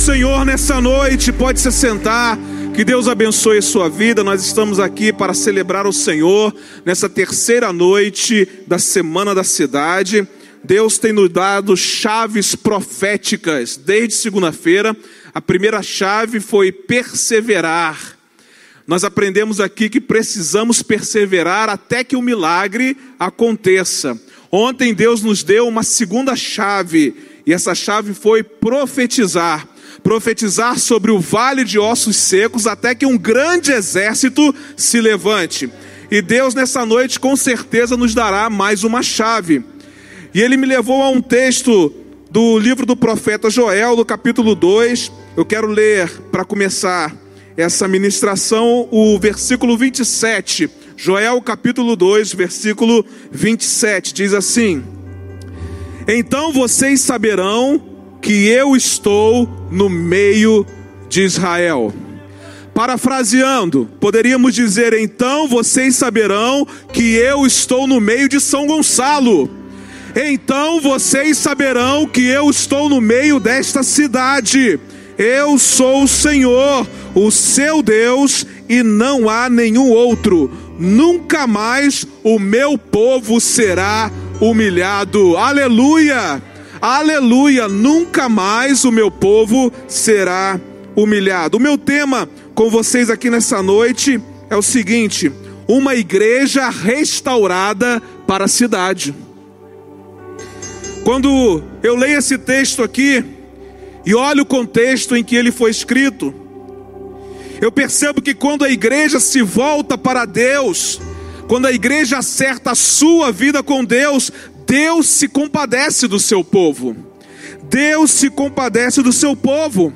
Senhor nessa noite. Pode se sentar. Que Deus abençoe a sua vida. Nós estamos aqui para celebrar o Senhor nessa terceira noite da Semana da Cidade. Deus tem nos dado chaves proféticas desde segunda-feira. A primeira chave foi perseverar. Nós aprendemos aqui que precisamos perseverar até que o milagre aconteça. Ontem Deus nos deu uma segunda chave, e essa chave foi profetizar. Profetizar sobre o vale de ossos secos até que um grande exército se levante. E Deus nessa noite com certeza nos dará mais uma chave. E ele me levou a um texto do livro do profeta Joel, no capítulo 2. Eu quero ler para começar essa ministração o versículo 27. Joel capítulo 2, versículo 27 diz assim: Então vocês saberão que eu estou no meio de Israel. Parafraseando, poderíamos dizer: então vocês saberão que eu estou no meio de São Gonçalo. Então vocês saberão que eu estou no meio desta cidade. Eu sou o Senhor, o seu Deus, e não há nenhum outro. Nunca mais o meu povo será humilhado. Aleluia! Aleluia! Nunca mais o meu povo será humilhado. O meu tema com vocês aqui nessa noite é o seguinte: uma igreja restaurada para a cidade. Quando eu leio esse texto aqui, e olha o contexto em que ele foi escrito. Eu percebo que quando a igreja se volta para Deus, quando a igreja acerta a sua vida com Deus, Deus se compadece do seu povo. Deus se compadece do seu povo.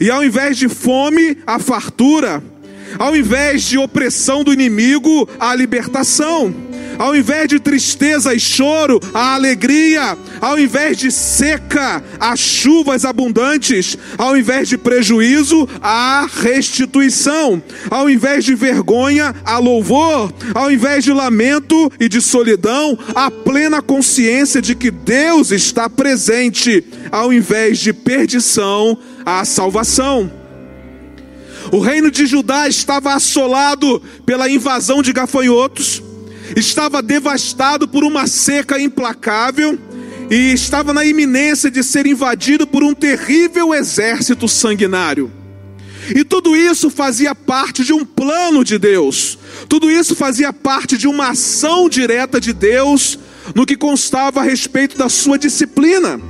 E ao invés de fome, a fartura. Ao invés de opressão do inimigo, a libertação ao invés de tristeza e choro, a alegria, ao invés de seca, as chuvas abundantes, ao invés de prejuízo, a restituição, ao invés de vergonha, a louvor, ao invés de lamento e de solidão, a plena consciência de que Deus está presente, ao invés de perdição, a salvação. O reino de Judá estava assolado pela invasão de gafanhotos estava devastado por uma seca implacável e estava na iminência de ser invadido por um terrível exército sanguinário. E tudo isso fazia parte de um plano de Deus, tudo isso fazia parte de uma ação direta de Deus no que constava a respeito da sua disciplina.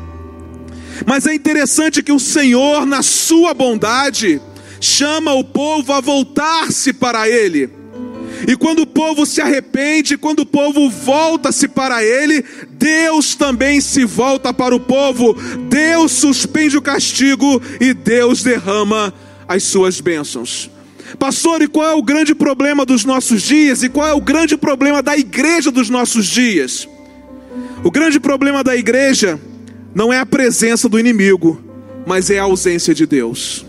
Mas é interessante que o Senhor, na sua bondade, chama o povo a voltar-se para Ele. E quando o povo se arrepende, quando o povo volta-se para ele, Deus também se volta para o povo. Deus suspende o castigo e Deus derrama as suas bênçãos. Pastor, e qual é o grande problema dos nossos dias? E qual é o grande problema da igreja dos nossos dias? O grande problema da igreja não é a presença do inimigo, mas é a ausência de Deus.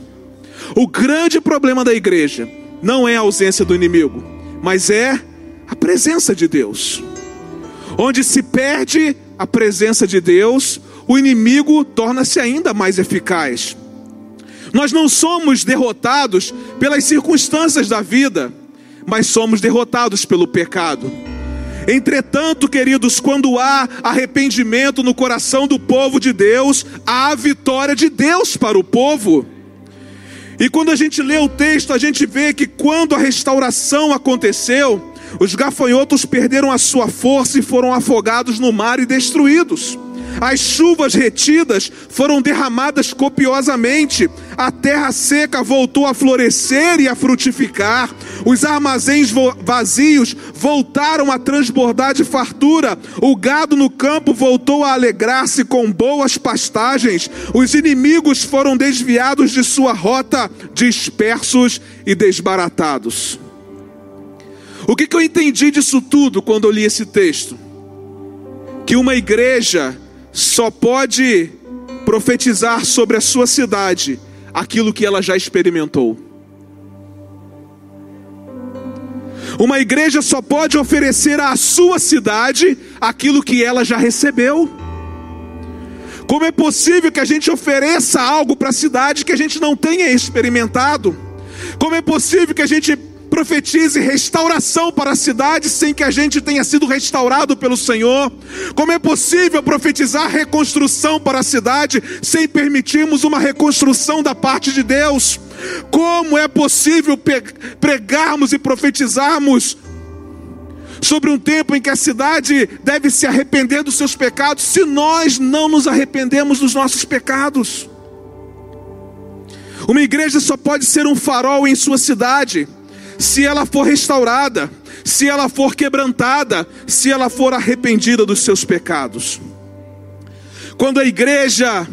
O grande problema da igreja não é a ausência do inimigo, mas é a presença de Deus. Onde se perde a presença de Deus, o inimigo torna-se ainda mais eficaz. Nós não somos derrotados pelas circunstâncias da vida, mas somos derrotados pelo pecado. Entretanto, queridos, quando há arrependimento no coração do povo de Deus, há vitória de Deus para o povo. E quando a gente lê o texto, a gente vê que quando a restauração aconteceu, os gafanhotos perderam a sua força e foram afogados no mar e destruídos. As chuvas retidas foram derramadas copiosamente, a terra seca voltou a florescer e a frutificar, os armazéns vazios voltaram a transbordar de fartura, o gado no campo voltou a alegrar-se com boas pastagens, os inimigos foram desviados de sua rota, dispersos e desbaratados. O que, que eu entendi disso tudo quando eu li esse texto? Que uma igreja só pode profetizar sobre a sua cidade aquilo que ela já experimentou. Uma igreja só pode oferecer à sua cidade aquilo que ela já recebeu. Como é possível que a gente ofereça algo para a cidade que a gente não tenha experimentado? Como é possível que a gente profetize restauração para a cidade sem que a gente tenha sido restaurado pelo Senhor? Como é possível profetizar reconstrução para a cidade sem permitirmos uma reconstrução da parte de Deus? Como é possível pregarmos e profetizarmos sobre um tempo em que a cidade deve se arrepender dos seus pecados, se nós não nos arrependemos dos nossos pecados? Uma igreja só pode ser um farol em sua cidade se ela for restaurada, se ela for quebrantada, se ela for arrependida dos seus pecados. Quando a igreja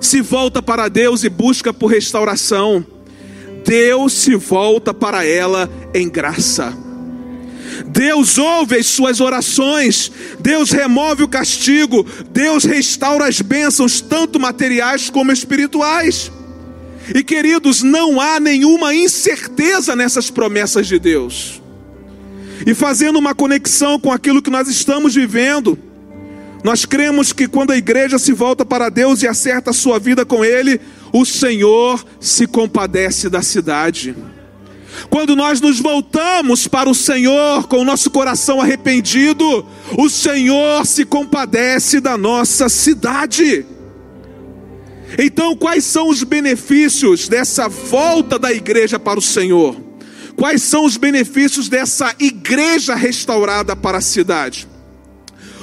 se volta para Deus e busca por restauração, Deus se volta para ela em graça. Deus ouve as suas orações, Deus remove o castigo, Deus restaura as bênçãos, tanto materiais como espirituais. E queridos, não há nenhuma incerteza nessas promessas de Deus. E fazendo uma conexão com aquilo que nós estamos vivendo, nós cremos que quando a igreja se volta para Deus e acerta a sua vida com Ele, o Senhor se compadece da cidade. Quando nós nos voltamos para o Senhor com o nosso coração arrependido, o Senhor se compadece da nossa cidade. Então, quais são os benefícios dessa volta da igreja para o Senhor? Quais são os benefícios dessa igreja restaurada para a cidade?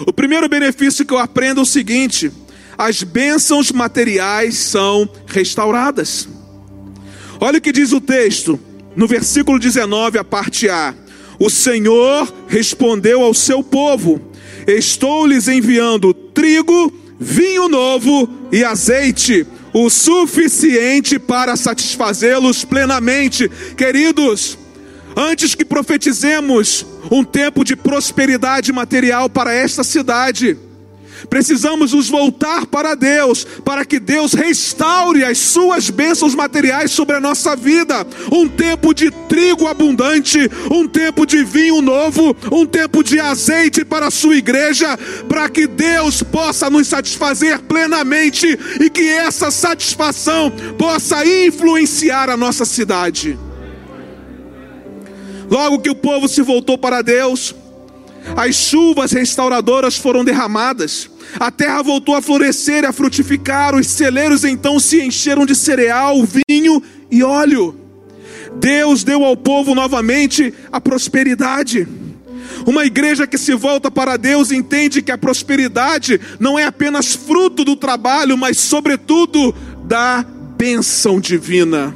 O primeiro benefício que eu aprendo é o seguinte: as bênçãos materiais são restauradas. Olha o que diz o texto, no versículo 19, a parte A: O Senhor respondeu ao seu povo: Estou lhes enviando trigo vinho novo e azeite, o suficiente para satisfazê-los plenamente. Queridos, antes que profetizemos um tempo de prosperidade material para esta cidade, Precisamos nos voltar para Deus, para que Deus restaure as suas bênçãos materiais sobre a nossa vida. Um tempo de trigo abundante, um tempo de vinho novo, um tempo de azeite para a sua igreja, para que Deus possa nos satisfazer plenamente e que essa satisfação possa influenciar a nossa cidade. Logo que o povo se voltou para Deus, as chuvas restauradoras foram derramadas, a terra voltou a florescer e a frutificar, os celeiros então se encheram de cereal, vinho e óleo. Deus deu ao povo novamente a prosperidade. Uma igreja que se volta para Deus entende que a prosperidade não é apenas fruto do trabalho, mas, sobretudo, da bênção divina.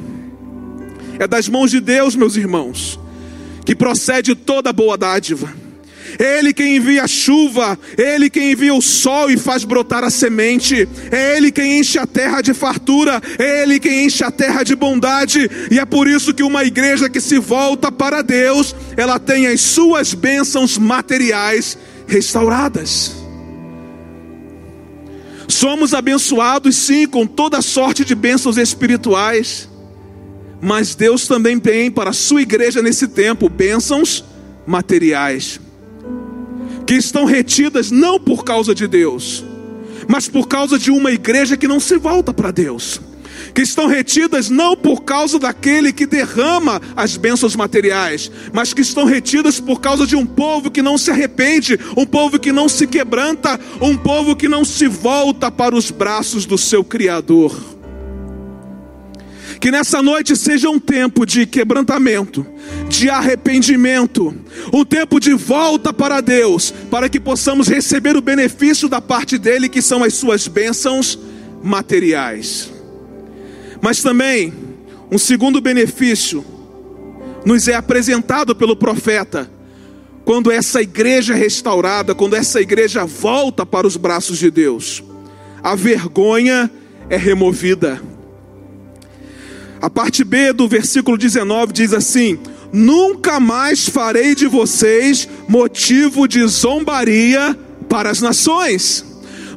É das mãos de Deus, meus irmãos, que procede toda boa dádiva. É Ele quem envia a chuva, é Ele quem envia o sol e faz brotar a semente, é Ele quem enche a terra de fartura, é Ele quem enche a terra de bondade, e é por isso que uma igreja que se volta para Deus, ela tem as suas bênçãos materiais restauradas. Somos abençoados sim com toda sorte de bênçãos espirituais, mas Deus também tem para a sua igreja nesse tempo bênçãos materiais que estão retidas não por causa de Deus, mas por causa de uma igreja que não se volta para Deus. Que estão retidas não por causa daquele que derrama as bênçãos materiais, mas que estão retidas por causa de um povo que não se arrepende, um povo que não se quebranta, um povo que não se volta para os braços do seu Criador. Que nessa noite seja um tempo de quebrantamento, de arrependimento, um tempo de volta para Deus, para que possamos receber o benefício da parte dele, que são as suas bênçãos materiais. Mas também, um segundo benefício nos é apresentado pelo profeta, quando essa igreja é restaurada, quando essa igreja volta para os braços de Deus, a vergonha é removida. A parte B do versículo 19 diz assim: Nunca mais farei de vocês motivo de zombaria para as nações.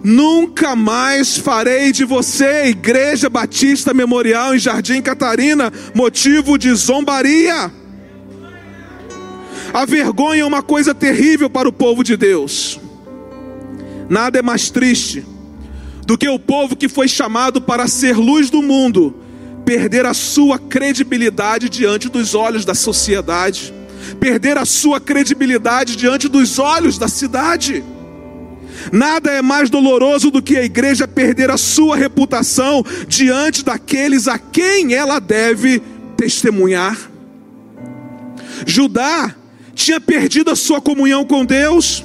Nunca mais farei de você, Igreja Batista Memorial em Jardim Catarina, motivo de zombaria. A vergonha é uma coisa terrível para o povo de Deus. Nada é mais triste do que o povo que foi chamado para ser luz do mundo perder a sua credibilidade diante dos olhos da sociedade, perder a sua credibilidade diante dos olhos da cidade. Nada é mais doloroso do que a igreja perder a sua reputação diante daqueles a quem ela deve testemunhar. Judá tinha perdido a sua comunhão com Deus,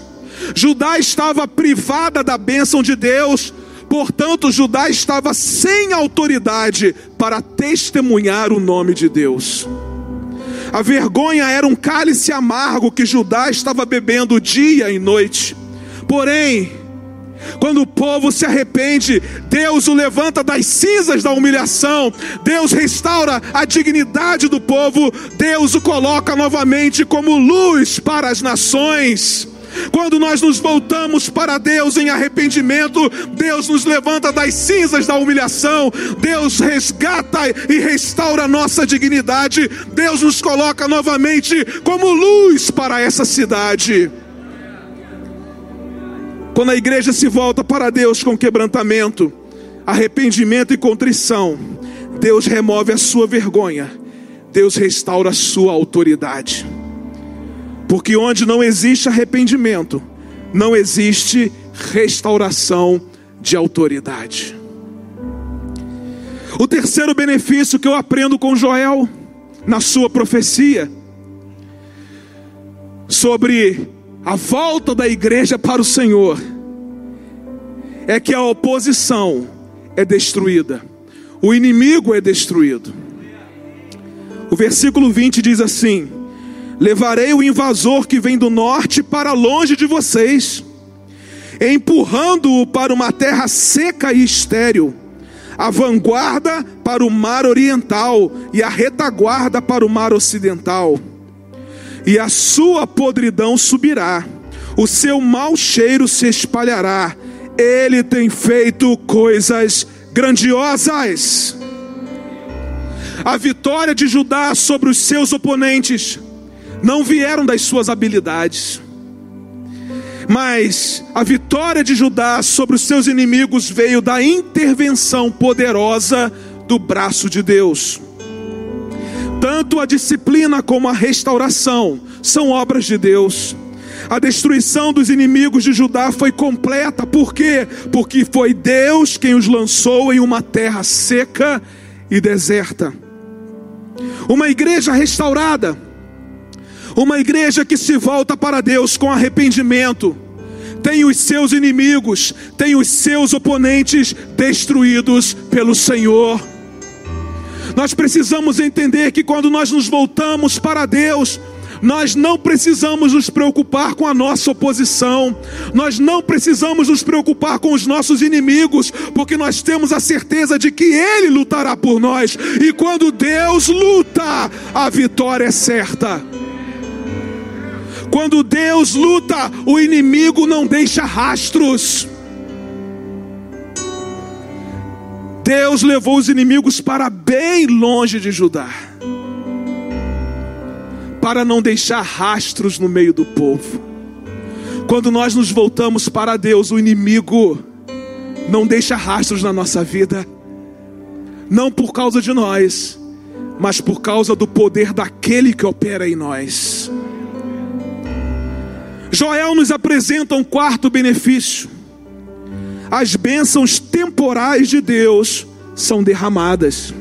Judá estava privada da bênção de Deus, portanto, Judá estava sem autoridade para testemunhar o nome de Deus. A vergonha era um cálice amargo que Judá estava bebendo dia e noite. Porém, quando o povo se arrepende, Deus o levanta das cinzas da humilhação, Deus restaura a dignidade do povo, Deus o coloca novamente como luz para as nações. Quando nós nos voltamos para Deus em arrependimento, Deus nos levanta das cinzas da humilhação, Deus resgata e restaura nossa dignidade, Deus nos coloca novamente como luz para essa cidade. Quando a igreja se volta para Deus com quebrantamento, arrependimento e contrição, Deus remove a sua vergonha, Deus restaura a sua autoridade. Porque onde não existe arrependimento, não existe restauração de autoridade. O terceiro benefício que eu aprendo com Joel, na sua profecia, sobre a volta da igreja para o Senhor é que a oposição é destruída, o inimigo é destruído. O versículo 20 diz assim: Levarei o invasor que vem do norte para longe de vocês, empurrando-o para uma terra seca e estéril, a vanguarda para o mar oriental e a retaguarda para o mar ocidental e a sua podridão subirá, o seu mau cheiro se espalhará. Ele tem feito coisas grandiosas. A vitória de Judá sobre os seus oponentes não vieram das suas habilidades, mas a vitória de Judá sobre os seus inimigos veio da intervenção poderosa do braço de Deus. Tanto a disciplina como a restauração são obras de Deus. A destruição dos inimigos de Judá foi completa, por quê? Porque foi Deus quem os lançou em uma terra seca e deserta. Uma igreja restaurada, uma igreja que se volta para Deus com arrependimento, tem os seus inimigos, tem os seus oponentes destruídos pelo Senhor. Nós precisamos entender que quando nós nos voltamos para Deus, nós não precisamos nos preocupar com a nossa oposição, nós não precisamos nos preocupar com os nossos inimigos, porque nós temos a certeza de que Ele lutará por nós, e quando Deus luta, a vitória é certa. Quando Deus luta, o inimigo não deixa rastros. Deus levou os inimigos para bem longe de Judá, para não deixar rastros no meio do povo. Quando nós nos voltamos para Deus, o inimigo não deixa rastros na nossa vida, não por causa de nós, mas por causa do poder daquele que opera em nós. Joel nos apresenta um quarto benefício as bênçãos temporais de Deus são derramadas.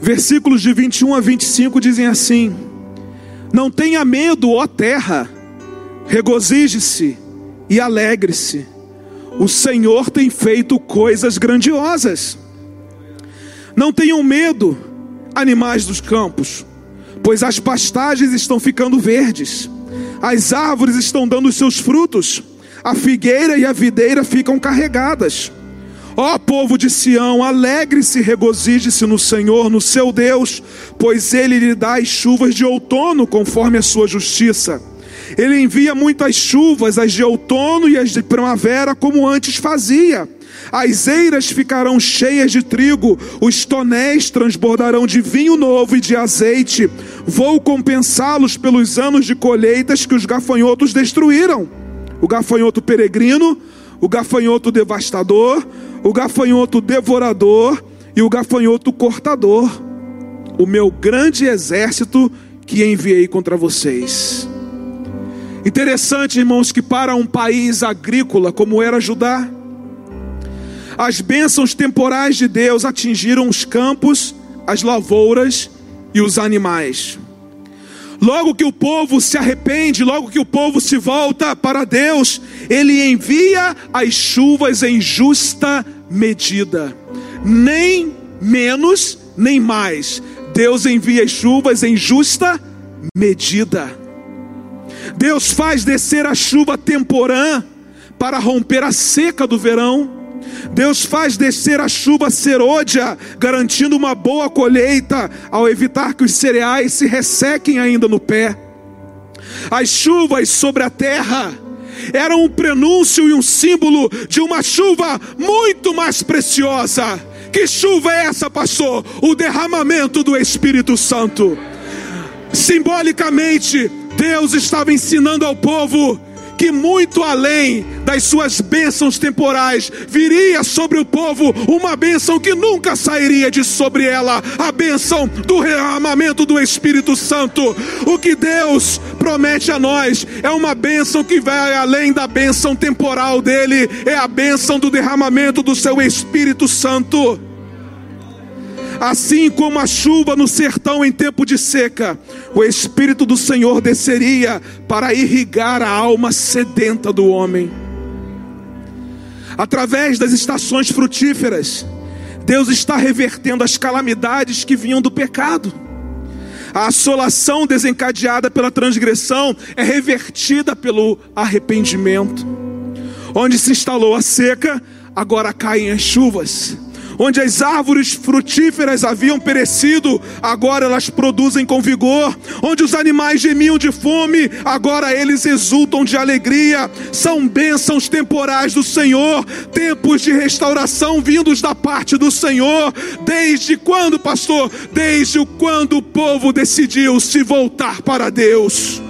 Versículos de 21 a 25 dizem assim: Não tenha medo, ó terra, regozije-se e alegre-se. O Senhor tem feito coisas grandiosas. Não tenham medo, animais dos campos, pois as pastagens estão ficando verdes, as árvores estão dando os seus frutos a figueira e a videira ficam carregadas. Ó povo de Sião, alegre-se regozije-se no Senhor, no seu Deus, pois ele lhe dá as chuvas de outono conforme a sua justiça. Ele envia muitas chuvas, as de outono e as de primavera, como antes fazia. As eiras ficarão cheias de trigo, os tonéis transbordarão de vinho novo e de azeite. Vou compensá-los pelos anos de colheitas que os gafanhotos destruíram o gafanhoto peregrino, o gafanhoto devastador, o gafanhoto devorador e o gafanhoto cortador, o meu grande exército que enviei contra vocês. Interessante, irmãos, que para um país agrícola como era Judá, as bênçãos temporais de Deus atingiram os campos, as lavouras e os animais. Logo que o povo se arrepende, logo que o povo se volta para Deus, Ele envia as chuvas em justa medida, nem menos nem mais. Deus envia as chuvas em justa medida. Deus faz descer a chuva temporã para romper a seca do verão Deus faz descer a chuva serôdia, garantindo uma boa colheita, ao evitar que os cereais se ressequem ainda no pé. As chuvas sobre a terra eram um prenúncio e um símbolo de uma chuva muito mais preciosa. Que chuva é essa, pastor? O derramamento do Espírito Santo. Simbolicamente, Deus estava ensinando ao povo que muito além das suas bênçãos temporais, viria sobre o povo uma bênção que nunca sairia de sobre ela, a bênção do derramamento do Espírito Santo. O que Deus promete a nós é uma bênção que vai além da bênção temporal dele, é a bênção do derramamento do seu Espírito Santo. Assim como a chuva no sertão em tempo de seca, o Espírito do Senhor desceria para irrigar a alma sedenta do homem. Através das estações frutíferas, Deus está revertendo as calamidades que vinham do pecado. A assolação desencadeada pela transgressão é revertida pelo arrependimento. Onde se instalou a seca, agora caem as chuvas onde as árvores frutíferas haviam perecido, agora elas produzem com vigor, onde os animais gemiam de fome, agora eles exultam de alegria. São bênçãos temporais do Senhor, tempos de restauração vindos da parte do Senhor. Desde quando, pastor? Desde quando o povo decidiu se voltar para Deus.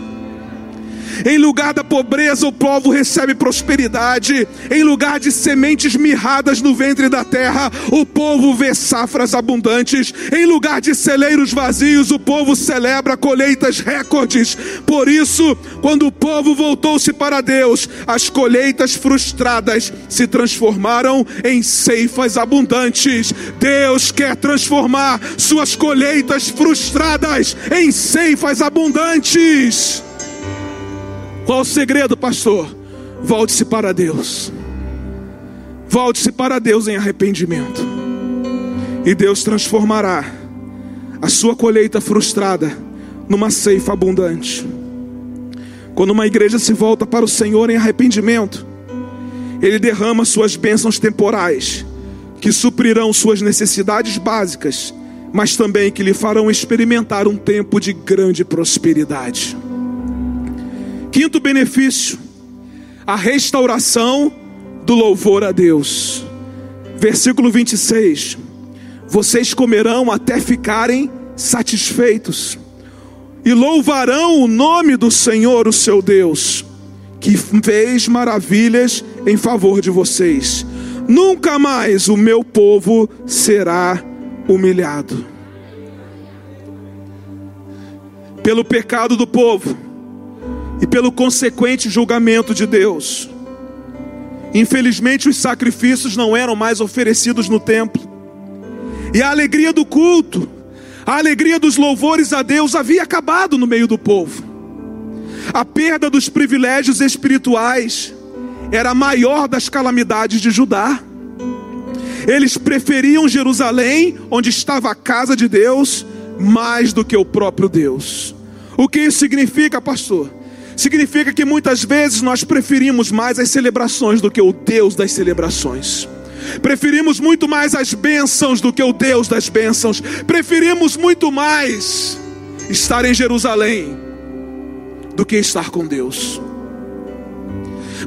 Em lugar da pobreza, o povo recebe prosperidade. Em lugar de sementes mirradas no ventre da terra, o povo vê safras abundantes. Em lugar de celeiros vazios, o povo celebra colheitas recordes. Por isso, quando o povo voltou-se para Deus, as colheitas frustradas se transformaram em ceifas abundantes. Deus quer transformar suas colheitas frustradas em ceifas abundantes. Qual o segredo, pastor? Volte-se para Deus. Volte-se para Deus em arrependimento. E Deus transformará a sua colheita frustrada numa ceifa abundante. Quando uma igreja se volta para o Senhor em arrependimento, Ele derrama suas bênçãos temporais, que suprirão suas necessidades básicas, mas também que lhe farão experimentar um tempo de grande prosperidade. Quinto benefício, a restauração do louvor a Deus. Versículo 26. Vocês comerão até ficarem satisfeitos, e louvarão o nome do Senhor, o seu Deus, que fez maravilhas em favor de vocês. Nunca mais o meu povo será humilhado. Pelo pecado do povo, e pelo consequente julgamento de Deus. Infelizmente, os sacrifícios não eram mais oferecidos no templo, e a alegria do culto, a alegria dos louvores a Deus havia acabado no meio do povo. A perda dos privilégios espirituais era a maior das calamidades de Judá. Eles preferiam Jerusalém, onde estava a casa de Deus, mais do que o próprio Deus. O que isso significa, pastor? Significa que muitas vezes nós preferimos mais as celebrações do que o Deus das celebrações. Preferimos muito mais as bênçãos do que o Deus das bênçãos. Preferimos muito mais estar em Jerusalém do que estar com Deus.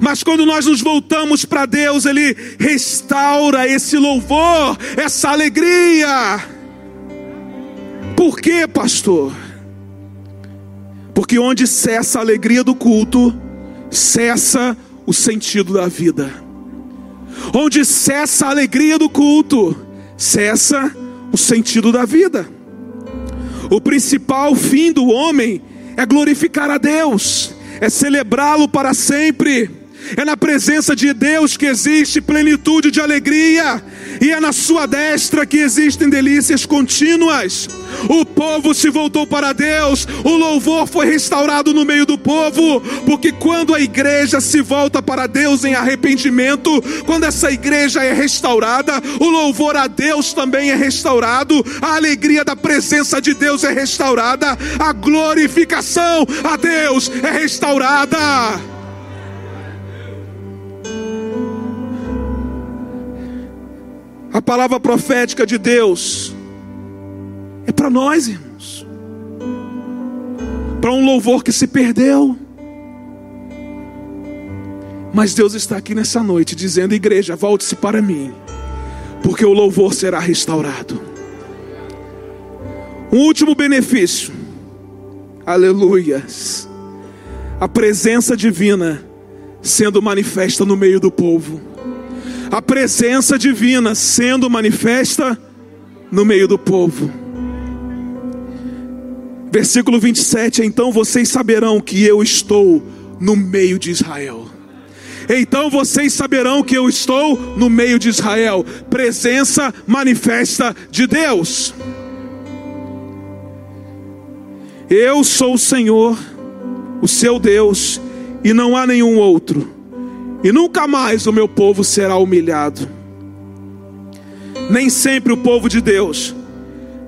Mas quando nós nos voltamos para Deus, Ele restaura esse louvor, essa alegria. Por quê, pastor? Porque onde cessa a alegria do culto, cessa o sentido da vida. Onde cessa a alegria do culto, cessa o sentido da vida. O principal fim do homem é glorificar a Deus, é celebrá-lo para sempre. É na presença de Deus que existe plenitude de alegria, e é na sua destra que existem delícias contínuas. O povo se voltou para Deus, o louvor foi restaurado no meio do povo, porque quando a igreja se volta para Deus em arrependimento, quando essa igreja é restaurada, o louvor a Deus também é restaurado, a alegria da presença de Deus é restaurada, a glorificação a Deus é restaurada. A palavra profética de Deus é para nós, irmãos. Para um louvor que se perdeu. Mas Deus está aqui nessa noite dizendo: igreja, volte-se para mim, porque o louvor será restaurado. Um último benefício, aleluias, a presença divina sendo manifesta no meio do povo a presença divina sendo manifesta no meio do povo. Versículo 27: Então vocês saberão que eu estou no meio de Israel. Então vocês saberão que eu estou no meio de Israel, presença manifesta de Deus. Eu sou o Senhor, o seu Deus, e não há nenhum outro e nunca mais o meu povo será humilhado. Nem sempre o povo de Deus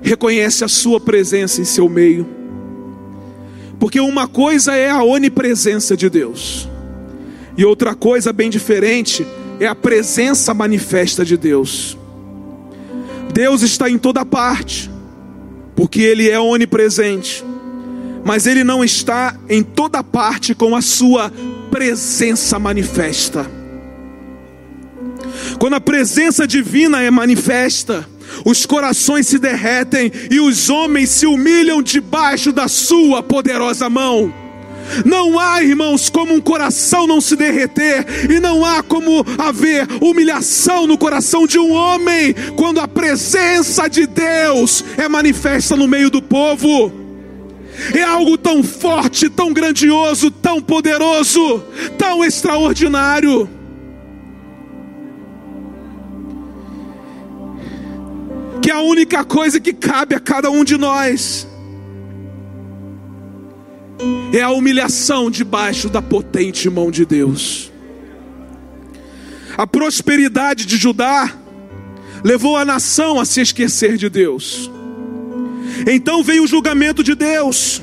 reconhece a sua presença em seu meio. Porque uma coisa é a onipresença de Deus, e outra coisa bem diferente é a presença manifesta de Deus. Deus está em toda parte, porque Ele é onipresente, mas Ele não está em toda parte com a sua presença manifesta. Quando a presença divina é manifesta, os corações se derretem e os homens se humilham debaixo da sua poderosa mão. Não há, irmãos, como um coração não se derreter, e não há como haver humilhação no coração de um homem, quando a presença de Deus é manifesta no meio do povo é algo tão forte, tão grandioso, tão poderoso, tão extraordinário. Que a única coisa que cabe a cada um de nós é a humilhação debaixo da potente mão de Deus. A prosperidade de Judá levou a nação a se esquecer de Deus. Então veio o julgamento de Deus.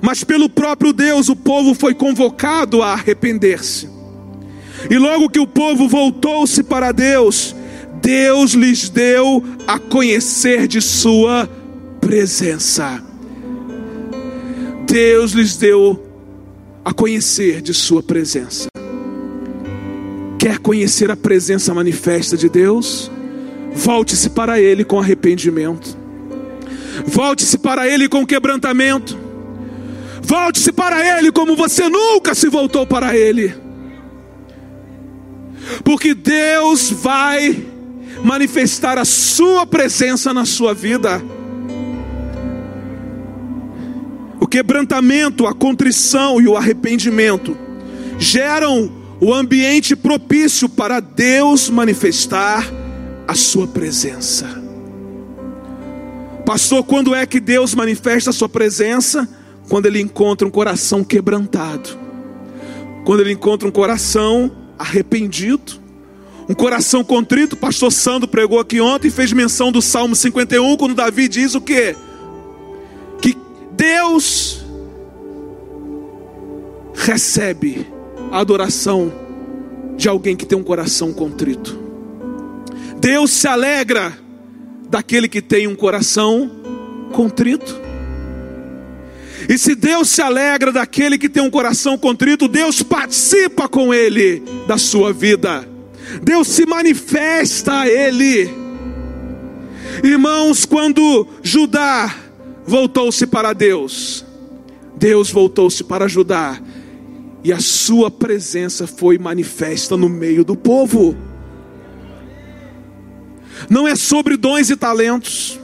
Mas pelo próprio Deus o povo foi convocado a arrepender-se. E logo que o povo voltou-se para Deus, Deus lhes deu a conhecer de sua presença. Deus lhes deu a conhecer de sua presença. Quer conhecer a presença manifesta de Deus? Volte-se para Ele com arrependimento. Volte-se para Ele com quebrantamento. Volte-se para Ele como você nunca se voltou para Ele. Porque Deus vai manifestar a Sua presença na sua vida. O quebrantamento, a contrição e o arrependimento geram o ambiente propício para Deus manifestar a Sua presença. Pastor, quando é que Deus manifesta a sua presença? Quando ele encontra um coração quebrantado. Quando ele encontra um coração arrependido. Um coração contrito. Pastor Sandro pregou aqui ontem e fez menção do Salmo 51, quando Davi diz o quê? Que Deus recebe a adoração de alguém que tem um coração contrito. Deus se alegra daquele que tem um coração contrito. E se Deus se alegra daquele que tem um coração contrito, Deus participa com ele da sua vida. Deus se manifesta a ele. Irmãos, quando Judá voltou-se para Deus, Deus voltou-se para Judá. e a sua presença foi manifesta no meio do povo. Não é sobre dons e talentos,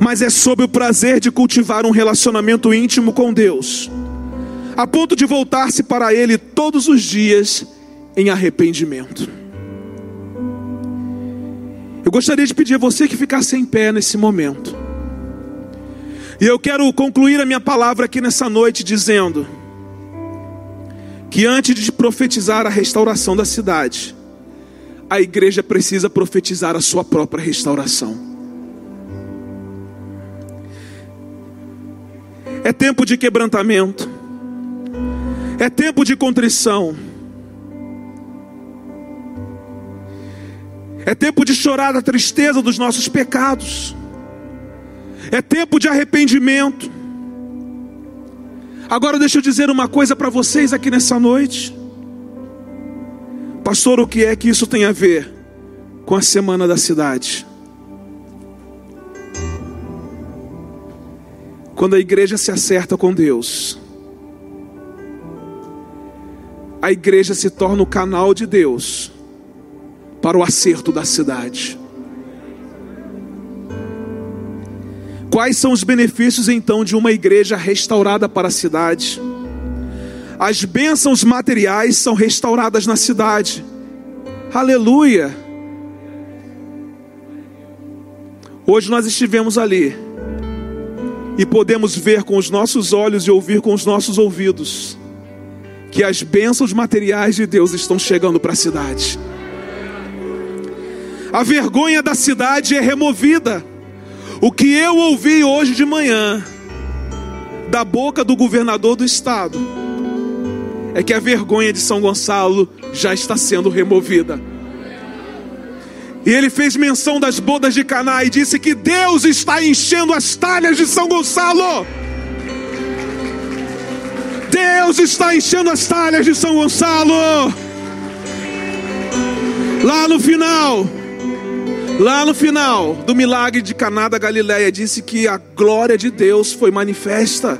mas é sobre o prazer de cultivar um relacionamento íntimo com Deus, a ponto de voltar-se para Ele todos os dias em arrependimento. Eu gostaria de pedir a você que ficasse em pé nesse momento. E eu quero concluir a minha palavra aqui nessa noite dizendo que antes de profetizar a restauração da cidade, a igreja precisa profetizar a sua própria restauração. É tempo de quebrantamento, é tempo de contrição, é tempo de chorar a tristeza dos nossos pecados, é tempo de arrependimento. Agora deixa eu dizer uma coisa para vocês aqui nessa noite. Pastor, o que é que isso tem a ver com a semana da cidade? Quando a igreja se acerta com Deus, a igreja se torna o canal de Deus para o acerto da cidade. Quais são os benefícios então de uma igreja restaurada para a cidade? As bênçãos materiais são restauradas na cidade. Aleluia! Hoje nós estivemos ali e podemos ver com os nossos olhos e ouvir com os nossos ouvidos que as bênçãos materiais de Deus estão chegando para a cidade. A vergonha da cidade é removida. O que eu ouvi hoje de manhã da boca do governador do estado é que a vergonha de São Gonçalo já está sendo removida. E ele fez menção das bodas de Caná e disse que Deus está enchendo as talhas de São Gonçalo. Deus está enchendo as talhas de São Gonçalo. Lá no final, lá no final do milagre de Caná da Galileia, disse que a glória de Deus foi manifesta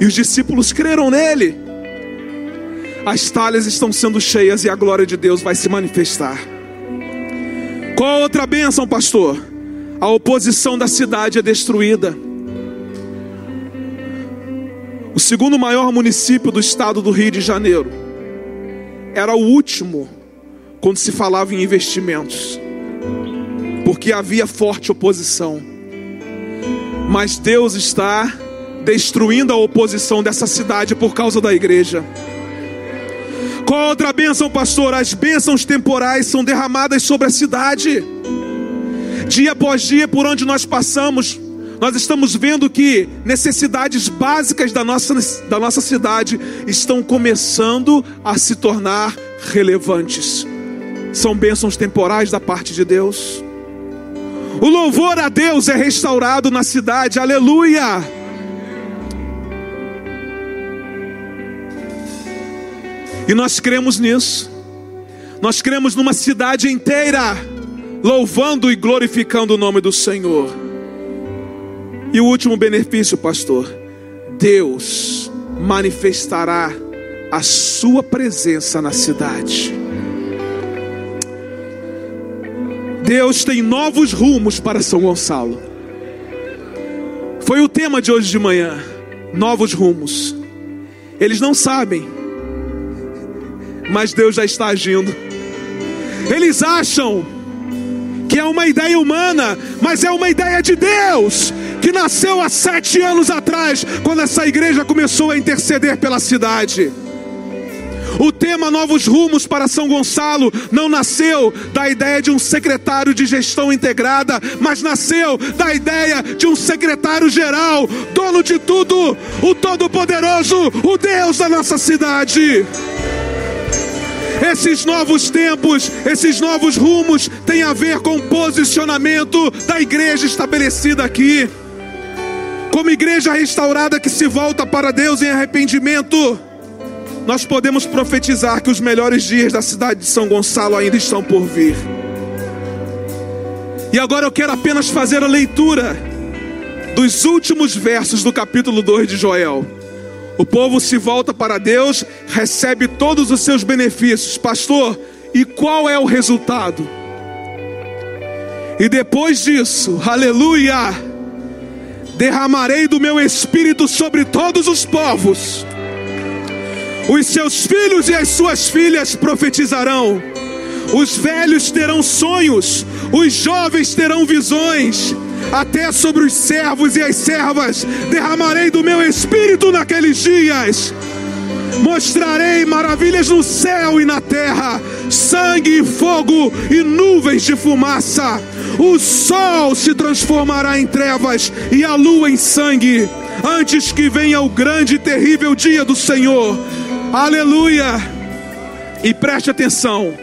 e os discípulos creram nele as talhas estão sendo cheias e a glória de Deus vai se manifestar. Qual outra bênção, pastor? A oposição da cidade é destruída. O segundo maior município do estado do Rio de Janeiro era o último quando se falava em investimentos, porque havia forte oposição. Mas Deus está destruindo a oposição dessa cidade por causa da igreja. Qual outra bênção, pastor? As bênçãos temporais são derramadas sobre a cidade. Dia após dia, por onde nós passamos, nós estamos vendo que necessidades básicas da nossa, da nossa cidade estão começando a se tornar relevantes. São bênçãos temporais da parte de Deus. O louvor a Deus é restaurado na cidade, aleluia. E nós cremos nisso. Nós cremos numa cidade inteira louvando e glorificando o nome do Senhor. E o último benefício, pastor, Deus manifestará a sua presença na cidade. Deus tem novos rumos para São Gonçalo. Foi o tema de hoje de manhã. Novos rumos. Eles não sabem mas Deus já está agindo. Eles acham que é uma ideia humana, mas é uma ideia de Deus, que nasceu há sete anos atrás, quando essa igreja começou a interceder pela cidade. O tema Novos Rumos para São Gonçalo não nasceu da ideia de um secretário de gestão integrada, mas nasceu da ideia de um secretário geral, dono de tudo, o Todo-Poderoso, o Deus da nossa cidade. Esses novos tempos, esses novos rumos têm a ver com o posicionamento da igreja estabelecida aqui. Como igreja restaurada que se volta para Deus em arrependimento, nós podemos profetizar que os melhores dias da cidade de São Gonçalo ainda estão por vir. E agora eu quero apenas fazer a leitura dos últimos versos do capítulo 2 de Joel. O povo se volta para Deus, recebe todos os seus benefícios. Pastor, e qual é o resultado? E depois disso, aleluia, derramarei do meu espírito sobre todos os povos. Os seus filhos e as suas filhas profetizarão. Os velhos terão sonhos, os jovens terão visões até sobre os servos e as servas derramarei do meu espírito naqueles dias. Mostrarei maravilhas no céu e na terra, sangue e fogo e nuvens de fumaça. O sol se transformará em trevas e a lua em sangue, antes que venha o grande e terrível dia do Senhor. Aleluia! E preste atenção: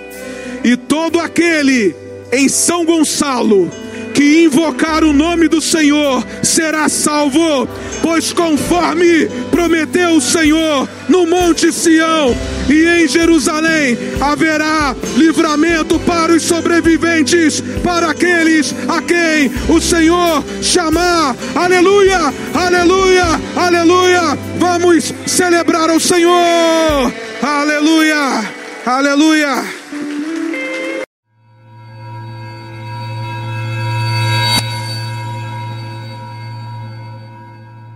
e todo aquele em São Gonçalo que invocar o nome do Senhor será salvo, pois conforme prometeu o Senhor no Monte Sião e em Jerusalém haverá livramento para os sobreviventes, para aqueles a quem o Senhor chamar. Aleluia, aleluia, aleluia. Vamos celebrar o Senhor. Aleluia, aleluia.